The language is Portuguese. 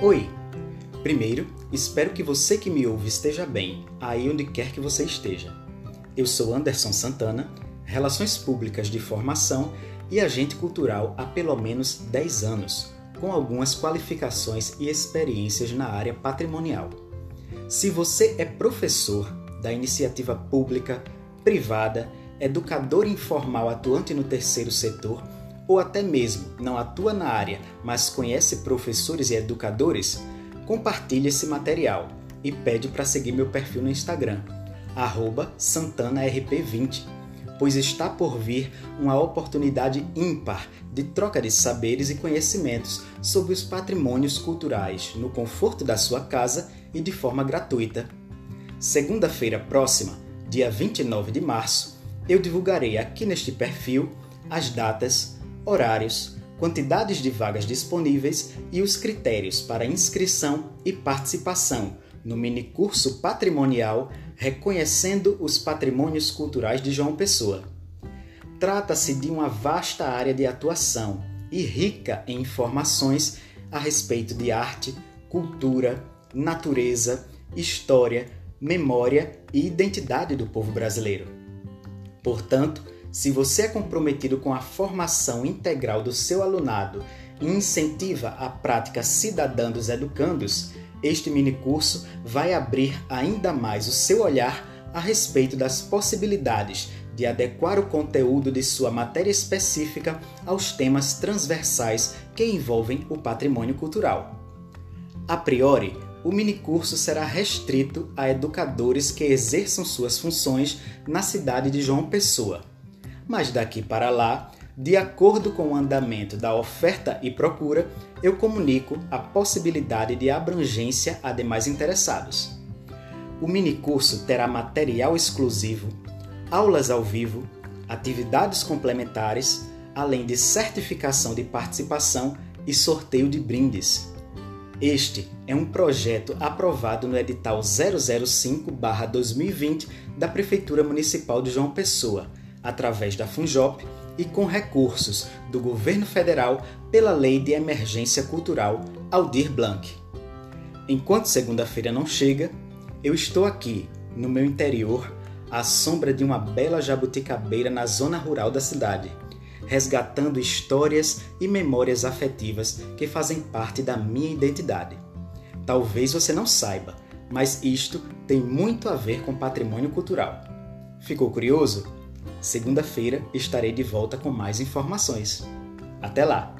Oi! Primeiro, espero que você que me ouve esteja bem, aí onde quer que você esteja. Eu sou Anderson Santana, Relações Públicas de Formação e agente cultural há pelo menos 10 anos, com algumas qualificações e experiências na área patrimonial. Se você é professor da iniciativa pública, privada, educador informal atuante no terceiro setor, ou até mesmo não atua na área, mas conhece professores e educadores, compartilhe esse material e pede para seguir meu perfil no Instagram, santanarp20, pois está por vir uma oportunidade ímpar de troca de saberes e conhecimentos sobre os patrimônios culturais no conforto da sua casa e de forma gratuita. Segunda-feira próxima, dia 29 de março, eu divulgarei aqui neste perfil as datas, horários, quantidades de vagas disponíveis e os critérios para inscrição e participação no minicurso patrimonial Reconhecendo os Patrimônios Culturais de João Pessoa. Trata-se de uma vasta área de atuação e rica em informações a respeito de arte, cultura, natureza, história, memória e identidade do povo brasileiro. Portanto, se você é comprometido com a formação integral do seu alunado e incentiva a prática cidadã dos educandos, este minicurso vai abrir ainda mais o seu olhar a respeito das possibilidades de adequar o conteúdo de sua matéria específica aos temas transversais que envolvem o patrimônio cultural. A priori, o minicurso será restrito a educadores que exerçam suas funções na cidade de João Pessoa. Mas daqui para lá, de acordo com o andamento da oferta e procura, eu comunico a possibilidade de abrangência a demais interessados. O minicurso terá material exclusivo, aulas ao vivo, atividades complementares, além de certificação de participação e sorteio de brindes. Este é um projeto aprovado no edital 005/2020 da Prefeitura Municipal de João Pessoa, através da Funjop e com recursos do governo federal pela Lei de Emergência Cultural Aldir Blanc. Enquanto segunda-feira não chega, eu estou aqui, no meu interior, à sombra de uma bela jabuticabeira na zona rural da cidade resgatando histórias e memórias afetivas que fazem parte da minha identidade. Talvez você não saiba, mas isto tem muito a ver com patrimônio cultural. Ficou curioso? Segunda-feira estarei de volta com mais informações. Até lá!